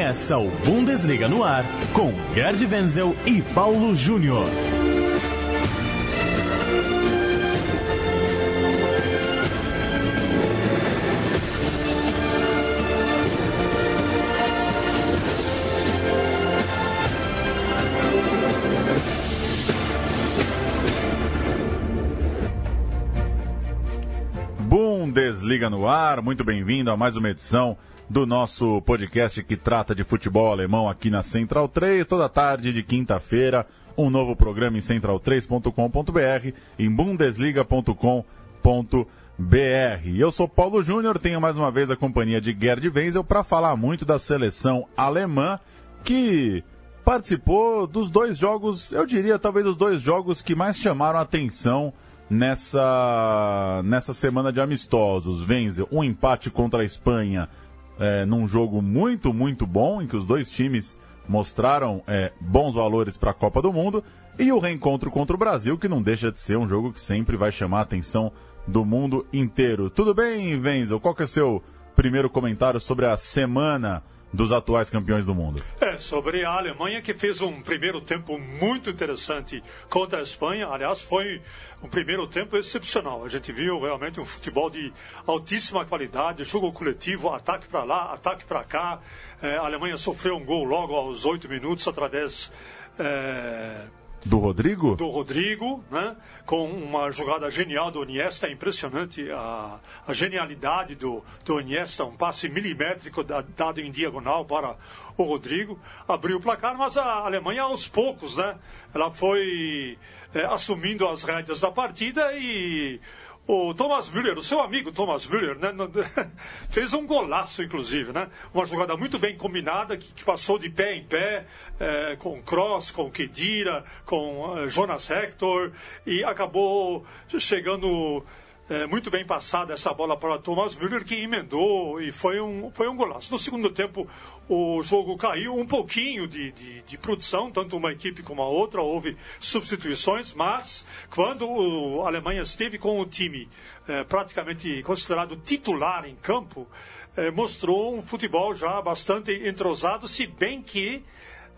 Começa o Bundesliga no ar com Gerd Wenzel e Paulo Júnior. Bundesliga no ar, muito bem-vindo a mais uma edição do nosso podcast que trata de futebol alemão aqui na Central 3, toda tarde de quinta-feira, um novo programa em central3.com.br, em bundesliga.com.br. Eu sou Paulo Júnior, tenho mais uma vez a companhia de Gerd Wenzel para falar muito da seleção alemã que participou dos dois jogos, eu diria talvez os dois jogos que mais chamaram a atenção nessa, nessa semana de amistosos. Wenzel, um empate contra a Espanha é, num jogo muito, muito bom, em que os dois times mostraram é, bons valores para a Copa do Mundo, e o reencontro contra o Brasil, que não deixa de ser um jogo que sempre vai chamar a atenção do mundo inteiro. Tudo bem, Wenzel? Qual que é o seu primeiro comentário sobre a semana dos atuais campeões do mundo. É, sobre a Alemanha que fez um primeiro tempo muito interessante contra a Espanha. Aliás, foi um primeiro tempo excepcional. A gente viu realmente um futebol de altíssima qualidade, jogo coletivo, ataque para lá, ataque para cá. É, a Alemanha sofreu um gol logo aos oito minutos através. É do Rodrigo? Do Rodrigo, né? com uma jogada genial do Iniesta, é impressionante a, a genialidade do, do Iniesta, um passe milimétrico dado em diagonal para o Rodrigo, abriu o placar, mas a Alemanha aos poucos, né? ela foi é, assumindo as rédeas da partida e o Thomas Müller, o seu amigo Thomas Müller, né, fez um golaço, inclusive, né? Uma jogada muito bem combinada, que, que passou de pé em pé, é, com Cross, com Kedira, com uh, Jonas Hector, e acabou chegando é, muito bem passada essa bola para Thomas Müller, que emendou e foi um, foi um golaço. No segundo tempo, o jogo caiu um pouquinho de, de, de produção, tanto uma equipe como a outra, houve substituições, mas quando a Alemanha esteve com o time é, praticamente considerado titular em campo, é, mostrou um futebol já bastante entrosado, se bem que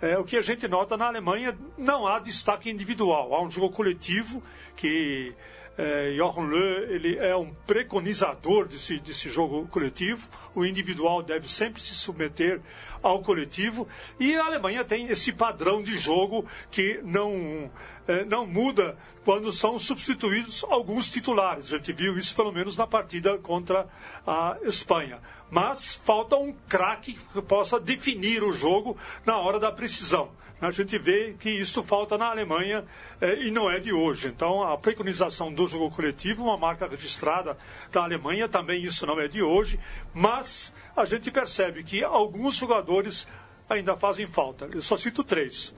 é, o que a gente nota na Alemanha não há destaque individual, há um jogo coletivo que é, Jochen Löw ele é um preconizador desse, desse jogo coletivo. O individual deve sempre se submeter ao coletivo. E a Alemanha tem esse padrão de jogo que não, é, não muda quando são substituídos alguns titulares. A gente viu isso pelo menos na partida contra a Espanha. Mas falta um craque que possa definir o jogo na hora da precisão a gente vê que isso falta na Alemanha eh, e não é de hoje. Então, a preconização do jogo coletivo, uma marca registrada da Alemanha, também isso não é de hoje, mas a gente percebe que alguns jogadores ainda fazem falta. Eu só cito três.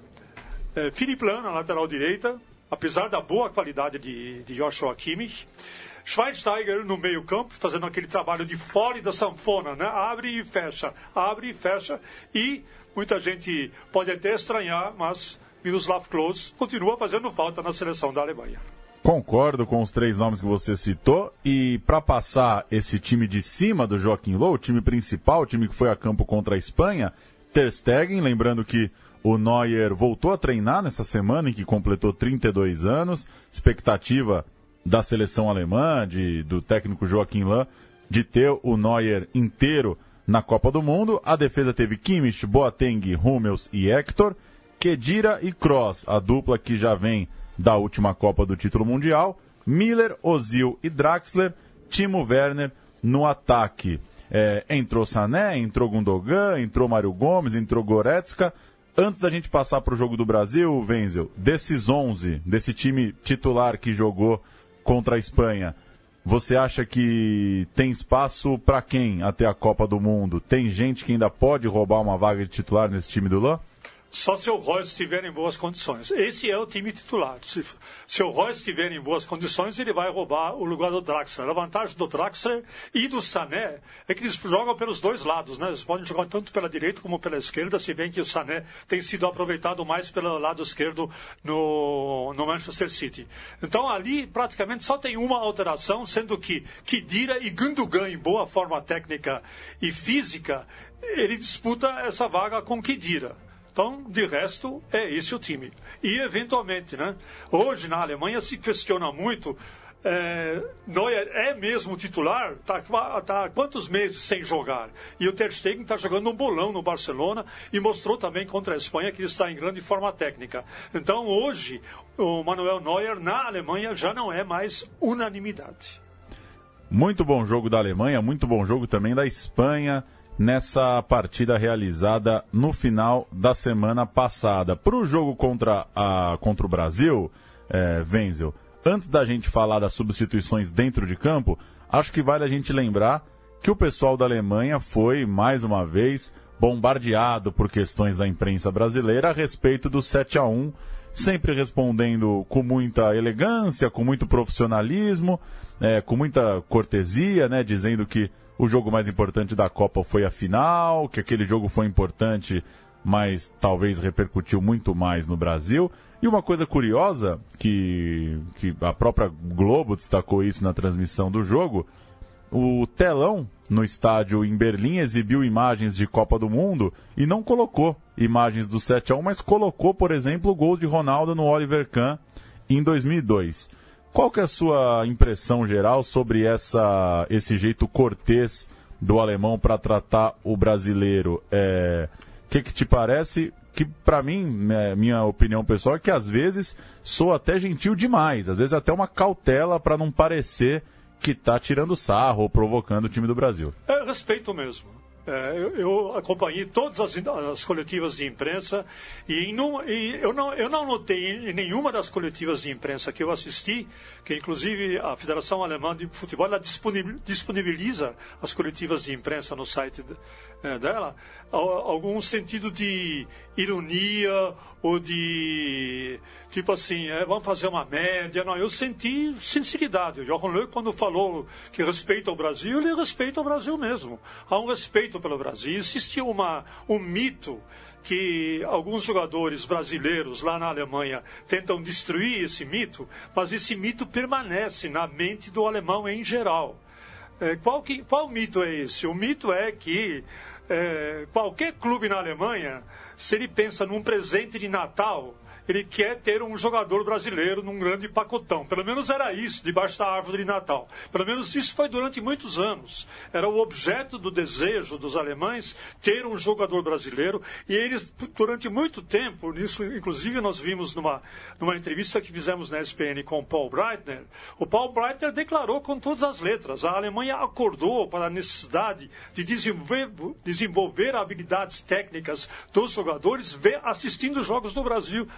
Eh, Felipe Lan, na lateral direita, apesar da boa qualidade de, de Joshua Kimmich. Schweinsteiger no meio campo, fazendo aquele trabalho de fora da sanfona, né? Abre e fecha, abre e fecha. E muita gente pode até estranhar, mas Miroslav Klose continua fazendo falta na seleção da Alemanha. Concordo com os três nomes que você citou. E para passar esse time de cima do Joaquim Low, o time principal, o time que foi a campo contra a Espanha, Ter Stegen, lembrando que o Neuer voltou a treinar nessa semana em que completou 32 anos. Expectativa da seleção alemã, de, do técnico Joaquim Lã, de ter o Neuer inteiro na Copa do Mundo. A defesa teve Kimmich, Boateng, Hummels e Hector, Kedira e Kroos, a dupla que já vem da última Copa do título mundial, Miller, Ozil e Draxler, Timo Werner no ataque. É, entrou Sané, entrou Gundogan, entrou Mário Gomes, entrou Goretzka, Antes da gente passar para o jogo do Brasil, Wenzel, desses 11, desse time titular que jogou contra a Espanha, você acha que tem espaço para quem até a Copa do Mundo? Tem gente que ainda pode roubar uma vaga de titular nesse time do Lã? Só se o Royce estiver em boas condições. Esse é o time titular. Se, se o Royce estiver em boas condições, ele vai roubar o lugar do Draxler. A vantagem do Draxler e do Sané é que eles jogam pelos dois lados. Né? Eles podem jogar tanto pela direita como pela esquerda, se bem que o Sané tem sido aproveitado mais pelo lado esquerdo no, no Manchester City. Então ali praticamente só tem uma alteração, sendo que Kidira e Gundogan em boa forma técnica e física, ele disputa essa vaga com Kidira. Então, de resto, é esse o time. E, eventualmente, né? Hoje, na Alemanha, se questiona muito é, Neuer é mesmo titular, está tá quantos meses sem jogar? E o Ter Stegen está jogando um bolão no Barcelona e mostrou também contra a Espanha que ele está em grande forma técnica. Então hoje o Manuel Neuer na Alemanha já não é mais unanimidade. Muito bom jogo da Alemanha, muito bom jogo também da Espanha nessa partida realizada no final da semana passada. Para o jogo contra, a, contra o Brasil, é, Wenzel, antes da gente falar das substituições dentro de campo, acho que vale a gente lembrar que o pessoal da Alemanha foi, mais uma vez, bombardeado por questões da imprensa brasileira a respeito do 7 a 1 sempre respondendo com muita elegância, com muito profissionalismo, é, com muita cortesia, né, dizendo que o jogo mais importante da Copa foi a final, que aquele jogo foi importante, mas talvez repercutiu muito mais no Brasil. E uma coisa curiosa, que, que a própria Globo destacou isso na transmissão do jogo, o telão no estádio em Berlim exibiu imagens de Copa do Mundo e não colocou imagens do 7 a 1 mas colocou, por exemplo, o gol de Ronaldo no Oliver Kahn em 2002. Qual que é a sua impressão geral sobre essa, esse jeito cortês do alemão para tratar o brasileiro? O é, que, que te parece? Que para mim, é, minha opinião pessoal é que às vezes sou até gentil demais, às vezes até uma cautela para não parecer que está tirando sarro ou provocando o time do Brasil. É respeito mesmo. É, eu, eu, acompanhei todas as, as, coletivas de imprensa e, e, eu, não, eu não notei em nenhuma das coletivas de imprensa que eu assisti, que inclusive a Federação Alemã de Futebol disponibiliza as coletivas de imprensa no site é, dela, algum sentido de ironia ou de tipo assim, é, vamos fazer uma média. Não, eu senti sinceridade. O Johan Löw, quando falou que respeita o Brasil, ele respeita o Brasil mesmo. Há um respeito pelo Brasil. Existe uma, um mito que alguns jogadores brasileiros lá na Alemanha tentam destruir esse mito, mas esse mito permanece na mente do alemão em geral. É, qual, que, qual mito é esse? O mito é que é, qualquer clube na Alemanha, se ele pensa num presente de Natal, ele quer ter um jogador brasileiro num grande pacotão. Pelo menos era isso, debaixo da árvore de Natal. Pelo menos isso foi durante muitos anos. Era o objeto do desejo dos alemães ter um jogador brasileiro. E eles, durante muito tempo, isso inclusive nós vimos numa, numa entrevista que fizemos na SPN com o Paul Breitner, o Paul Breitner declarou com todas as letras, a Alemanha acordou para a necessidade de desenvolver, desenvolver habilidades técnicas dos jogadores assistindo os jogos do Brasil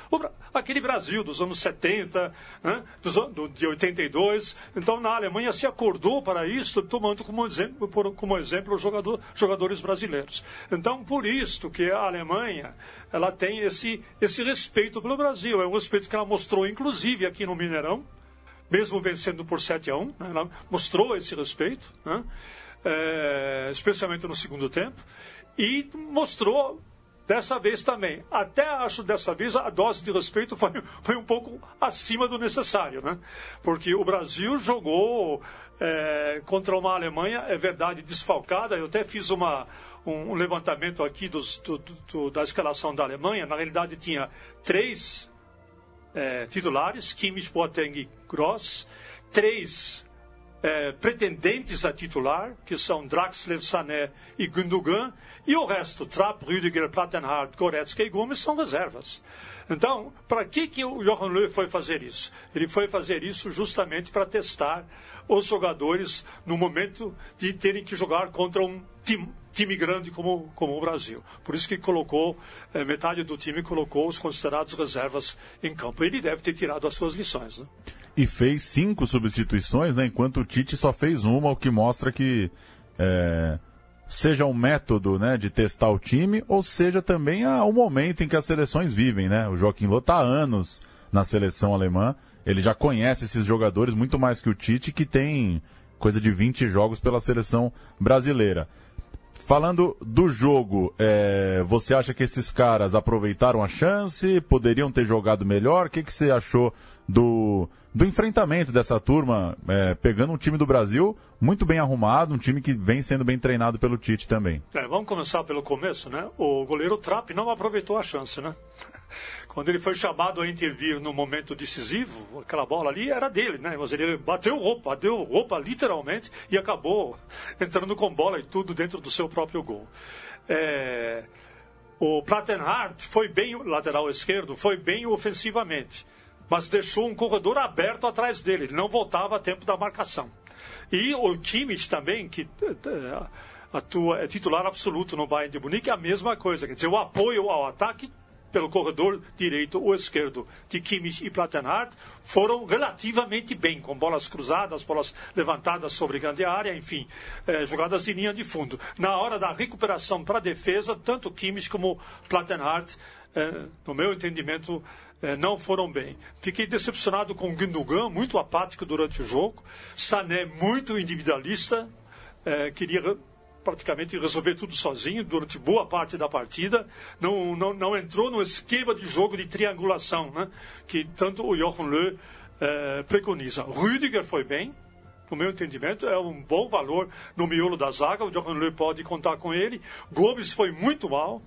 aquele Brasil dos anos 70, né, dos, do, de 82. Então, na Alemanha se acordou para isso, tomando como exemplo, por, como exemplo jogador, jogadores brasileiros. Então, por isso que a Alemanha ela tem esse, esse respeito pelo Brasil. É um respeito que ela mostrou, inclusive, aqui no Mineirão, mesmo vencendo por 7 a 1. Né, ela mostrou esse respeito, né, é, especialmente no segundo tempo, e mostrou Dessa vez também. Até acho dessa vez a dose de respeito foi, foi um pouco acima do necessário, né? Porque o Brasil jogou é, contra uma Alemanha, é verdade, desfalcada. Eu até fiz uma, um, levantamento aqui dos, do, do, da escalação da Alemanha. Na realidade, tinha três é, titulares: Kimmich, Boateng e Gross. Três é, pretendentes a titular, que são Draxler, Sané e Gundogan, e o resto, Trapp, Rüdiger, Plattenhardt, Goretzka e Gomes, são reservas. Então, para que, que o Johan Löw foi fazer isso? Ele foi fazer isso justamente para testar os jogadores no momento de terem que jogar contra um time, time grande como, como o Brasil. Por isso que colocou, eh, metade do time colocou os considerados reservas em campo. Ele deve ter tirado as suas lições. Né? E fez cinco substituições, né, enquanto o Tite só fez uma, o que mostra que é, seja um método né, de testar o time, ou seja também a, o momento em que as seleções vivem. Né? O Joaquim Lô está há anos na seleção alemã, ele já conhece esses jogadores muito mais que o Tite, que tem coisa de 20 jogos pela seleção brasileira. Falando do jogo, é, você acha que esses caras aproveitaram a chance? Poderiam ter jogado melhor? O que, que você achou do, do enfrentamento dessa turma, é, pegando um time do Brasil muito bem arrumado, um time que vem sendo bem treinado pelo Tite também? É, vamos começar pelo começo, né? O goleiro Trapp não aproveitou a chance, né? Quando ele foi chamado a intervir no momento decisivo, aquela bola ali era dele, né? Mas ele bateu roupa, bateu roupa literalmente e acabou entrando com bola e tudo dentro do seu próprio gol. É... O Plattenhardt foi bem, lateral esquerdo, foi bem ofensivamente, mas deixou um corredor aberto atrás dele, ele não voltava a tempo da marcação. E o Kimmich também, que é, atua, é titular absoluto no Bayern de Munique, é a mesma coisa, quer dizer, o apoio ao ataque pelo corredor direito ou esquerdo de Kimmich e Plattenhardt foram relativamente bem, com bolas cruzadas, bolas levantadas sobre grande área, enfim, eh, jogadas de linha de fundo. Na hora da recuperação para a defesa, tanto Kimmich como Plattenhardt, eh, no meu entendimento, eh, não foram bem. Fiquei decepcionado com Gundogan, muito apático durante o jogo, Sané muito individualista, queria praticamente resolver tudo sozinho durante boa parte da partida. Não, não, não entrou no esquema de jogo de triangulação, né? que tanto o Jochen Löw eh, preconiza. Rüdiger foi bem, no meu entendimento, é um bom valor no miolo da zaga. O Jochen Löw pode contar com ele. Gomes foi muito mal.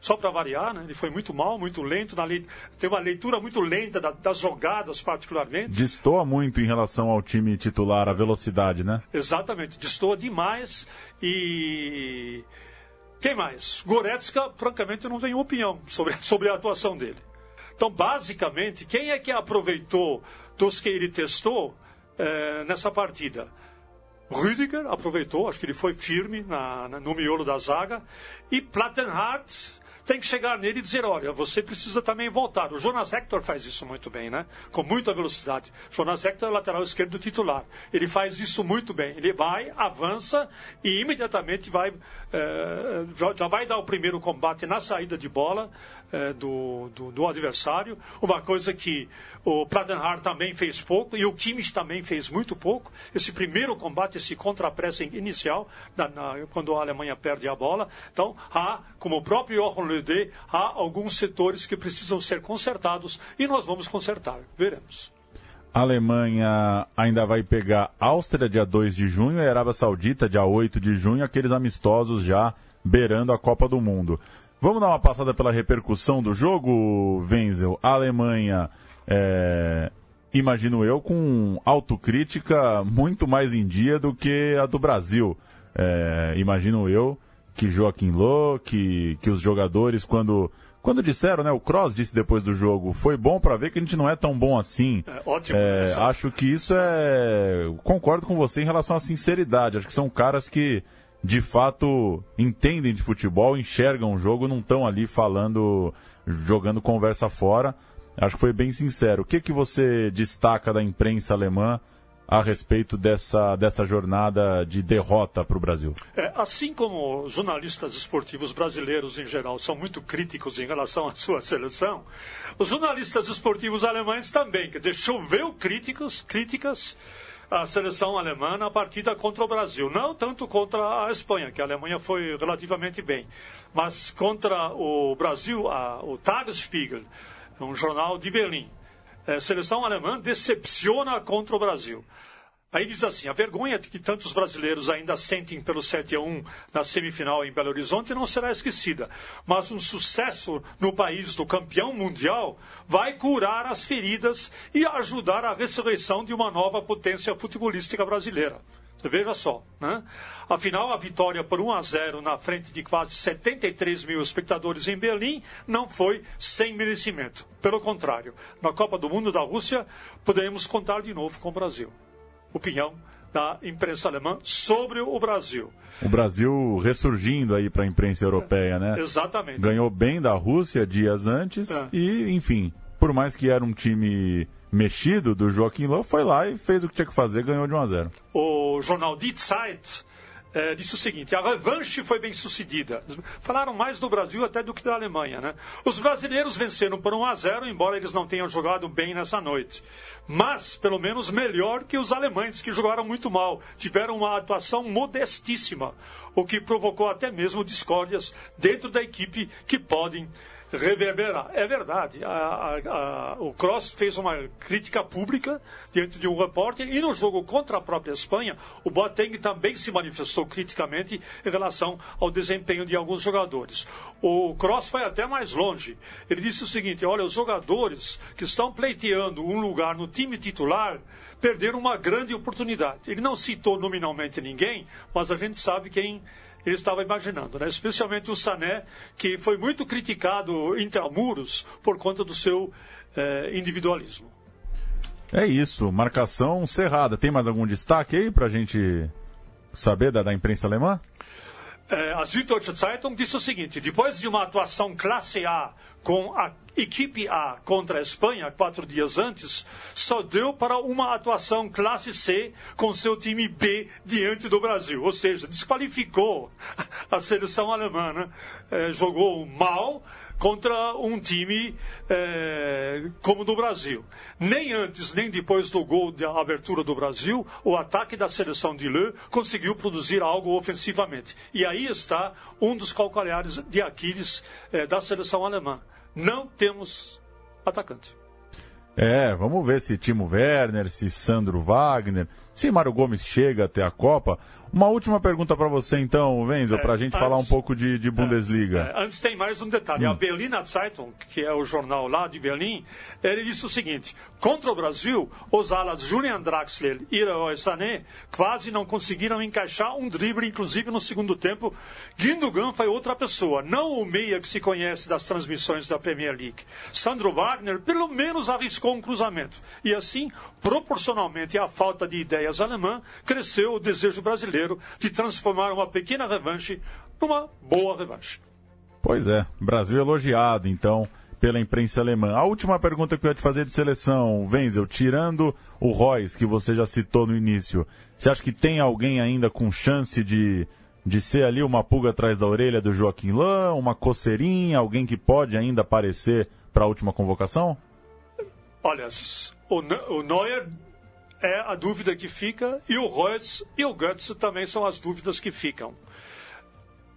Só para variar, né? ele foi muito mal, muito lento, na le... tem uma leitura muito lenta da, das jogadas, particularmente. Destoa muito em relação ao time titular, a velocidade, né? Exatamente, destoa demais e. Quem mais? Goretzka, francamente, eu não tenho opinião sobre, sobre a atuação dele. Então, basicamente, quem é que aproveitou dos que ele testou é, nessa partida? Rüdiger aproveitou, acho que ele foi firme na, na, no miolo da zaga. E Plattenhardt tem que chegar nele e dizer: olha, você precisa também voltar. O Jonas Hector faz isso muito bem, né? Com muita velocidade. Jonas Hector é lateral esquerdo titular. Ele faz isso muito bem. Ele vai, avança e imediatamente vai, é, já vai dar o primeiro combate na saída de bola é, do, do, do, adversário. Uma coisa que o Plattenhardt também fez pouco e o Kimmich também fez muito pouco. Esse primeiro combate, esse contra-pressing inicial, na, na, quando a Alemanha perde a bola. Então, há, como o próprio Jochen Löw há alguns setores que precisam ser consertados e nós vamos consertar. Veremos. A Alemanha ainda vai pegar Áustria dia 2 de junho e Arábia Saudita dia 8 de junho, aqueles amistosos já beirando a Copa do Mundo. Vamos dar uma passada pela repercussão do jogo, Wenzel? A Alemanha, é, imagino eu, com autocrítica muito mais em dia do que a do Brasil. É, imagino eu que Joaquim Lô, que, que os jogadores, quando, quando disseram, né, o Cross disse depois do jogo, foi bom para ver que a gente não é tão bom assim. É, ótimo. É, acho que isso é. Concordo com você em relação à sinceridade. Acho que são caras que de fato entendem de futebol, enxergam o jogo, não estão ali falando, jogando conversa fora. Acho que foi bem sincero. O que, que você destaca da imprensa alemã a respeito dessa, dessa jornada de derrota para o Brasil? É, assim como jornalistas esportivos brasileiros em geral são muito críticos em relação à sua seleção, os jornalistas esportivos alemães também. Quer dizer, choveu críticas, críticas a seleção alemã na partida contra o Brasil. Não tanto contra a Espanha, que a Alemanha foi relativamente bem, mas contra o Brasil, a, o Tagesspiegel, um jornal de Berlim. A é, seleção alemã decepciona contra o Brasil. Aí diz assim: a vergonha que tantos brasileiros ainda sentem pelo 7 a 1 na semifinal em Belo Horizonte não será esquecida. Mas um sucesso no país do campeão mundial vai curar as feridas e ajudar a ressurreição de uma nova potência futebolística brasileira. Veja só, né? Afinal, a vitória por 1 a 0 na frente de quase 73 mil espectadores em Berlim não foi sem merecimento. Pelo contrário, na Copa do Mundo da Rússia, poderemos contar de novo com o Brasil opinião da imprensa alemã sobre o Brasil. O Brasil ressurgindo aí para a imprensa europeia, né? Exatamente. Ganhou bem da Rússia dias antes é. e, enfim, por mais que era um time mexido do Joaquim Löw, foi lá e fez o que tinha que fazer, ganhou de 1 a 0. O jornal Die Zeit é, disse o seguinte: a revanche foi bem sucedida. Falaram mais do Brasil até do que da Alemanha. Né? Os brasileiros venceram por 1 a 0, embora eles não tenham jogado bem nessa noite. Mas, pelo menos, melhor que os alemães, que jogaram muito mal. Tiveram uma atuação modestíssima, o que provocou até mesmo discórdias dentro da equipe que podem reverberar. É verdade. A, a, a, o Cross fez uma crítica pública diante de um repórter e no jogo contra a própria Espanha, o Boateng também se manifestou criticamente em relação ao desempenho de alguns jogadores. O Cross foi até mais longe. Ele disse o seguinte: olha, os jogadores que estão pleiteando um lugar no time titular perderam uma grande oportunidade. Ele não citou nominalmente ninguém, mas a gente sabe quem ele estava imaginando, né? especialmente o Sané, que foi muito criticado intramuros por conta do seu eh, individualismo. É isso, marcação cerrada. Tem mais algum destaque aí para a gente saber da, da imprensa alemã? É, a Süddeutsche Zeitung disse o seguinte: depois de uma atuação classe A com a equipe A contra a Espanha quatro dias antes, só deu para uma atuação classe C com seu time B diante do Brasil. Ou seja, desqualificou a seleção alemã. Né? É, jogou mal contra um time é, como o do Brasil. Nem antes, nem depois do gol da abertura do Brasil, o ataque da seleção de Le conseguiu produzir algo ofensivamente. E aí está um dos calcanhares de Aquiles é, da seleção alemã. Não temos atacante. É, vamos ver se Timo Werner, se Sandro Wagner, se Mário Gomes chega até a Copa. Uma última pergunta para você, então, Wenzel, é, para a gente antes, falar um pouco de, de Bundesliga. É, é, antes tem mais um detalhe. Hum. A Berliner Zeitung, que é o jornal lá de Berlim, ele disse o seguinte: contra o Brasil, os alas Julian Draxler e Leroy Sané quase não conseguiram encaixar um drible, inclusive no segundo tempo. Gundogan foi outra pessoa, não o meia que se conhece das transmissões da Premier League. Sandro Wagner, pelo menos, arriscou um cruzamento. E assim, proporcionalmente à falta de ideias alemã, cresceu o desejo brasileiro de transformar uma pequena revanche numa boa revanche. Pois é, Brasil elogiado, então, pela imprensa alemã. A última pergunta que eu ia te fazer de seleção, Wenzel, tirando o Royce, que você já citou no início, você acha que tem alguém ainda com chance de, de ser ali uma pulga atrás da orelha do Joaquim Lã, uma coceirinha, alguém que pode ainda aparecer para a última convocação? Olha, o Neuer é a dúvida que fica, e o Reutz e o Götze também são as dúvidas que ficam.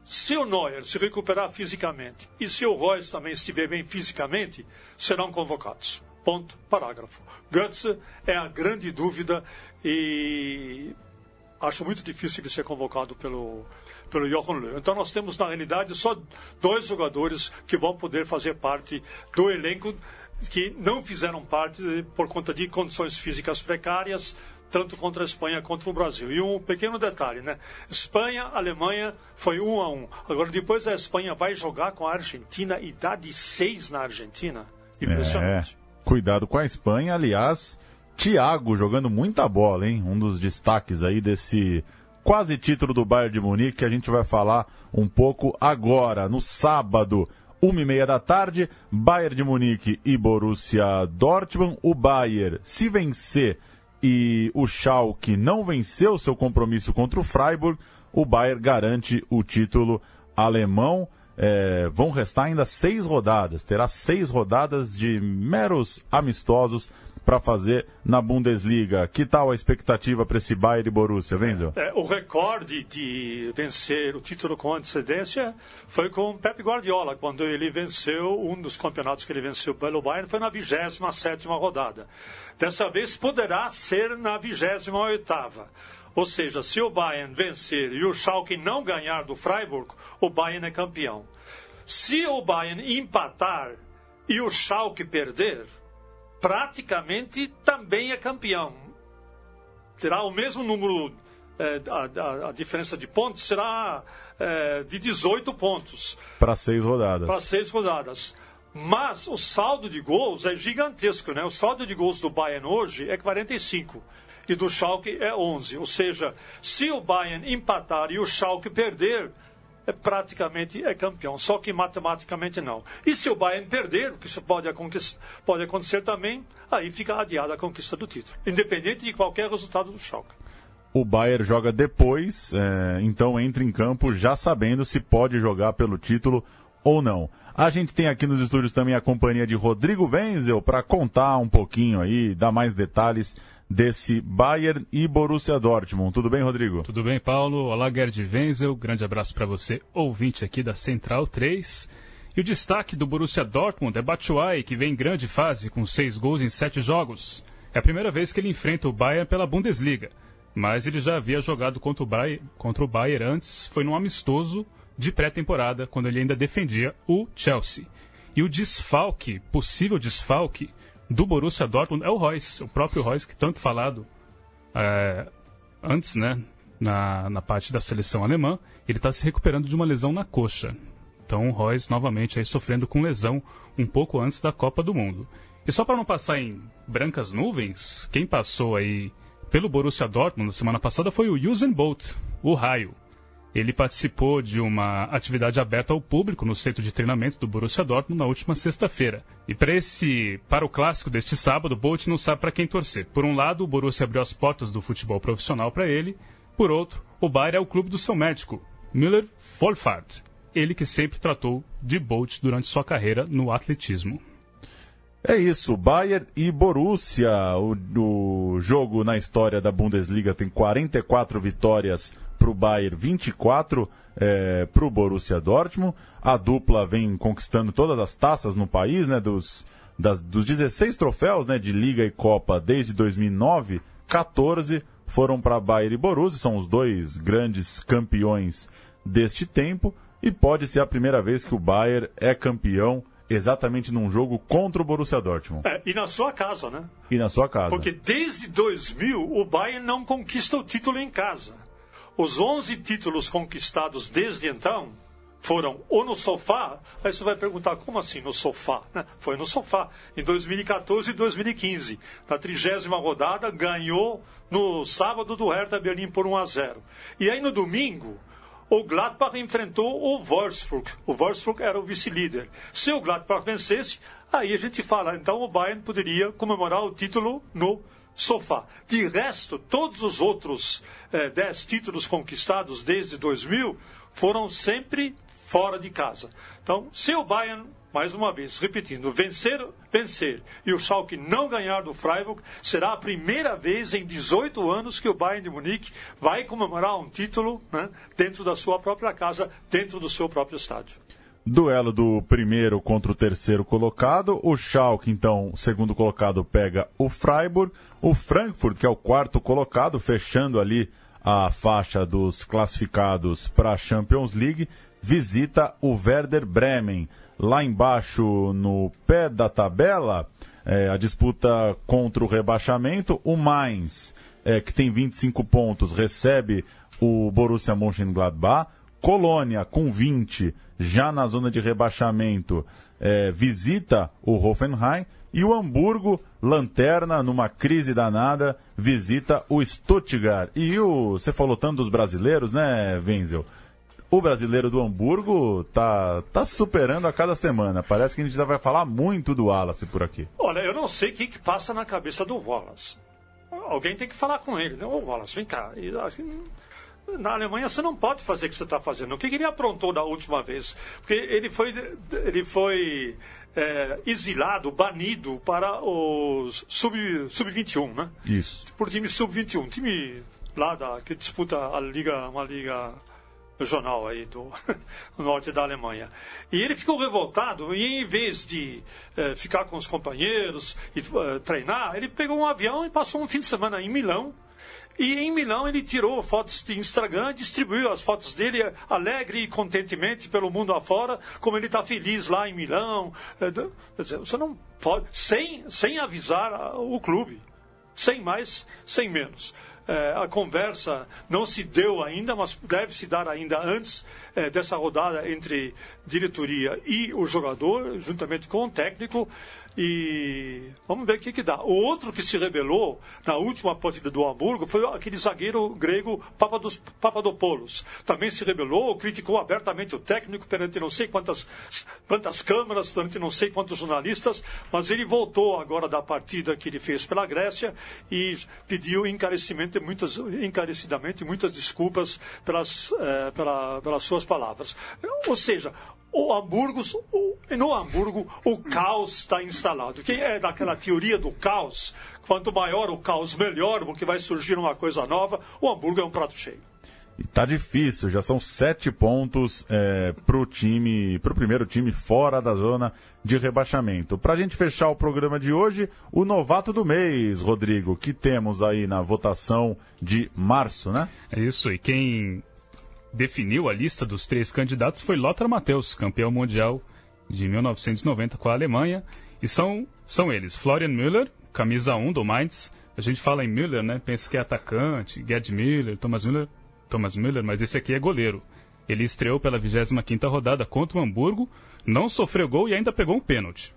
Se o Neuer se recuperar fisicamente e se o Reutz também estiver bem fisicamente, serão convocados. Ponto, parágrafo. Götze é a grande dúvida e acho muito difícil ele ser convocado pelo, pelo Jochen Löw. Então nós temos, na realidade, só dois jogadores que vão poder fazer parte do elenco que não fizeram parte por conta de condições físicas precárias, tanto contra a Espanha contra o Brasil. E um pequeno detalhe, né? Espanha, Alemanha foi um a um. Agora depois a Espanha vai jogar com a Argentina e dá de seis na Argentina. Impressionante. É, cuidado com a Espanha, aliás, Thiago jogando muita bola, hein? Um dos destaques aí desse quase título do Bayern de Munique que a gente vai falar um pouco agora, no sábado uma e meia da tarde, Bayern de Munique e Borussia Dortmund. O Bayern, se vencer e o Schalke não venceu seu compromisso contra o Freiburg, o Bayern garante o título alemão. É, vão restar ainda seis rodadas. Terá seis rodadas de meros amistosos para fazer na Bundesliga. Que tal a expectativa para esse Bayern e Borussia, Wenzel? É, o recorde de vencer o título com antecedência foi com Pep Guardiola, quando ele venceu um dos campeonatos que ele venceu pelo Bayern, foi na 27 rodada. Dessa vez poderá ser na 28 ou seja, se o Bayern vencer e o Schalke não ganhar do Freiburg, o Bayern é campeão. Se o Bayern empatar e o Schalke perder, praticamente também é campeão. Terá o mesmo número, é, a, a, diferença de pontos será é, de 18 pontos. Para seis rodadas. Para seis rodadas. Mas o saldo de gols é gigantesco, né? O saldo de gols do Bayern hoje é 45 e do Schalke é 11. Ou seja, se o Bayern empatar e o Schalke perder, praticamente é campeão, só que matematicamente não. E se o Bayern perder, o que isso pode, pode acontecer também, aí fica adiada a conquista do título, independente de qualquer resultado do Schalke. o Bayern joga depois, é, então entra em campo já sabendo se pode jogar pelo título ou não. A gente tem aqui nos estúdios também a companhia de Rodrigo Wenzel para contar um pouquinho aí, dar mais detalhes desse Bayern e Borussia Dortmund. Tudo bem, Rodrigo? Tudo bem, Paulo. Olá, Gerd Wenzel. Grande abraço para você, ouvinte aqui da Central 3. E o destaque do Borussia Dortmund é Batshuayi, que vem em grande fase com seis gols em sete jogos. É a primeira vez que ele enfrenta o Bayern pela Bundesliga. Mas ele já havia jogado contra o, Bayern, contra o Bayern antes, foi num amistoso de pré-temporada, quando ele ainda defendia o Chelsea. E o desfalque, possível desfalque, do Borussia Dortmund é o Royce, o próprio Royce que tanto falado é, antes, né, na, na parte da seleção alemã, ele está se recuperando de uma lesão na coxa. Então o Royce novamente aí sofrendo com lesão um pouco antes da Copa do Mundo. E só para não passar em brancas nuvens, quem passou aí pelo Borussia Dortmund na semana passada foi o Usain Bolt, o Raio. Ele participou de uma atividade aberta ao público no centro de treinamento do Borussia Dortmund na última sexta-feira. E para esse, para o clássico deste sábado, Bolt não sabe para quem torcer. Por um lado, o Borussia abriu as portas do futebol profissional para ele. Por outro, o Bayern é o clube do seu médico, Müller Vollfahrt. Ele que sempre tratou de Bolt durante sua carreira no atletismo. É isso, Bayern e Borussia. O, o jogo na história da Bundesliga tem 44 vitórias para o Bayern, 24 é, para o Borussia Dortmund. A dupla vem conquistando todas as taças no país, né? Dos, das, dos 16 troféus né, de Liga e Copa desde 2009, 14 foram para Bayern e Borussia. São os dois grandes campeões deste tempo. E pode ser a primeira vez que o Bayern é campeão exatamente num jogo contra o Borussia Dortmund. É, e na sua casa, né? E na sua casa. Porque desde 2000 o Bayern não conquista o título em casa. Os 11 títulos conquistados desde então foram ou no sofá, aí você vai perguntar, como assim no sofá? Né? Foi no sofá, em 2014 e 2015. Na trigésima rodada, ganhou no sábado do Hertha Berlim por 1 a 0. E aí no domingo, o Gladbach enfrentou o Wolfsburg. O Wolfsburg era o vice-líder. Se o Gladbach vencesse, aí a gente fala, então o Bayern poderia comemorar o título no sofá. De resto, todos os outros eh, dez títulos conquistados desde 2000 foram sempre fora de casa. Então, se o Bayern mais uma vez, repetindo, vencer, vencer e o Schalke não ganhar do Freiburg, será a primeira vez em 18 anos que o Bayern de Munique vai comemorar um título né, dentro da sua própria casa, dentro do seu próprio estádio. Duelo do primeiro contra o terceiro colocado. O Schalke, então, segundo colocado, pega o Freiburg. O Frankfurt, que é o quarto colocado, fechando ali a faixa dos classificados para a Champions League, visita o Werder Bremen lá embaixo no pé da tabela, é, a disputa contra o rebaixamento, o Mainz, é, que tem 25 pontos, recebe o Borussia Mönchengladbach, Colônia com 20, já na zona de rebaixamento, é, visita o Hoffenheim e o Hamburgo, lanterna, numa crise danada, visita o Stuttgart. E o, você falou tanto dos brasileiros, né, Wenzel? o brasileiro do Hamburgo tá, tá superando a cada semana. Parece que a gente já vai falar muito do Wallace por aqui. Olha, eu não sei o que, que passa na cabeça do Wallace. Alguém tem que falar com ele. Né? Ô, Wallace, vem cá. E, assim, na Alemanha você não pode fazer o que você está fazendo. O que, que, ele aprontou da última vez? Porque ele foi, ele foi é, exilado, banido para os sub-21, sub né? Isso. Por time sub-21. Time lá da, que disputa a liga, uma liga jornal aí do norte da Alemanha. E ele ficou revoltado e em vez de eh, ficar com os companheiros e uh, treinar, ele pegou um avião e passou um fim de semana em Milão. E em Milão ele tirou fotos de Instagram, distribuiu as fotos dele alegre e contentemente pelo mundo afora, como ele está feliz lá em Milão. Você não pode, sem, sem avisar o clube, sem mais, sem menos. É, a conversa não se deu ainda, mas deve se dar ainda antes é, dessa rodada entre diretoria e o jogador, juntamente com o técnico. E vamos ver o que, que dá. O outro que se rebelou na última partida do Hamburgo foi aquele zagueiro grego Papados, Papadopoulos. Também se rebelou, criticou abertamente o técnico perante não sei quantas, quantas câmaras, perante não sei quantos jornalistas, mas ele voltou agora da partida que ele fez pela Grécia e pediu encarecidamente muitas, encarecidamente muitas desculpas pelas, eh, pela, pelas suas palavras. Ou seja, o Hamburgo, o, no Hamburgo, o caos está instalado. Quem é daquela teoria do caos? Quanto maior o caos, melhor, porque vai surgir uma coisa nova. O Hamburgo é um prato cheio. E tá difícil, já são sete pontos é, pro time, pro primeiro time fora da zona de rebaixamento. Pra gente fechar o programa de hoje, o novato do mês, Rodrigo, que temos aí na votação de março, né? É isso, e quem definiu a lista dos três candidatos foi Lothar Matthäus, campeão mundial de 1990 com a Alemanha. E são, são eles, Florian Müller, camisa 1 do Mainz. A gente fala em Müller, né? Pensa que é atacante, Gerd Müller, Thomas Müller. Thomas Müller, mas esse aqui é goleiro. Ele estreou pela 25ª rodada contra o Hamburgo, não sofreu gol e ainda pegou um pênalti.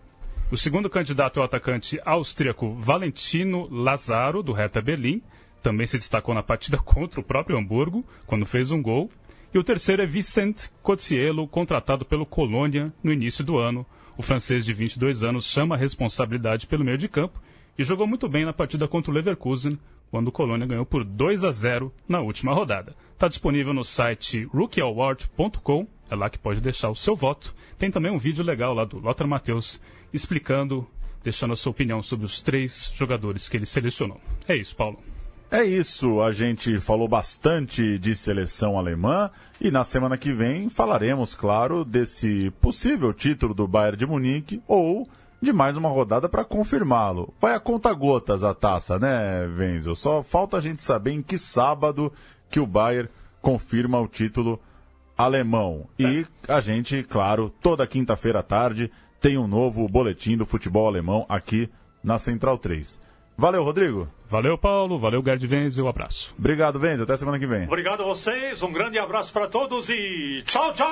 O segundo candidato é o atacante austríaco Valentino Lazaro, do Hertha Berlim. Também se destacou na partida contra o próprio Hamburgo, quando fez um gol. E o terceiro é Vicente Cotiello, contratado pelo Colônia no início do ano. O francês de 22 anos chama a responsabilidade pelo meio de campo e jogou muito bem na partida contra o Leverkusen, quando o Colônia ganhou por 2 a 0 na última rodada. Está disponível no site rookieaward.com, é lá que pode deixar o seu voto. Tem também um vídeo legal lá do Lothar Matheus explicando, deixando a sua opinião sobre os três jogadores que ele selecionou. É isso, Paulo. É isso, a gente falou bastante de seleção alemã e na semana que vem falaremos, claro, desse possível título do Bayern de Munique ou de mais uma rodada para confirmá-lo. Vai a conta gotas a taça, né, Wenzel? Só falta a gente saber em que sábado que o Bayern confirma o título alemão. E a gente, claro, toda quinta-feira à tarde tem um novo boletim do futebol alemão aqui na Central 3. Valeu, Rodrigo. Valeu, Paulo. Valeu, Gerd Venz. Um abraço. Obrigado, Venz. Até semana que vem. Obrigado a vocês. Um grande abraço para todos e tchau, tchau!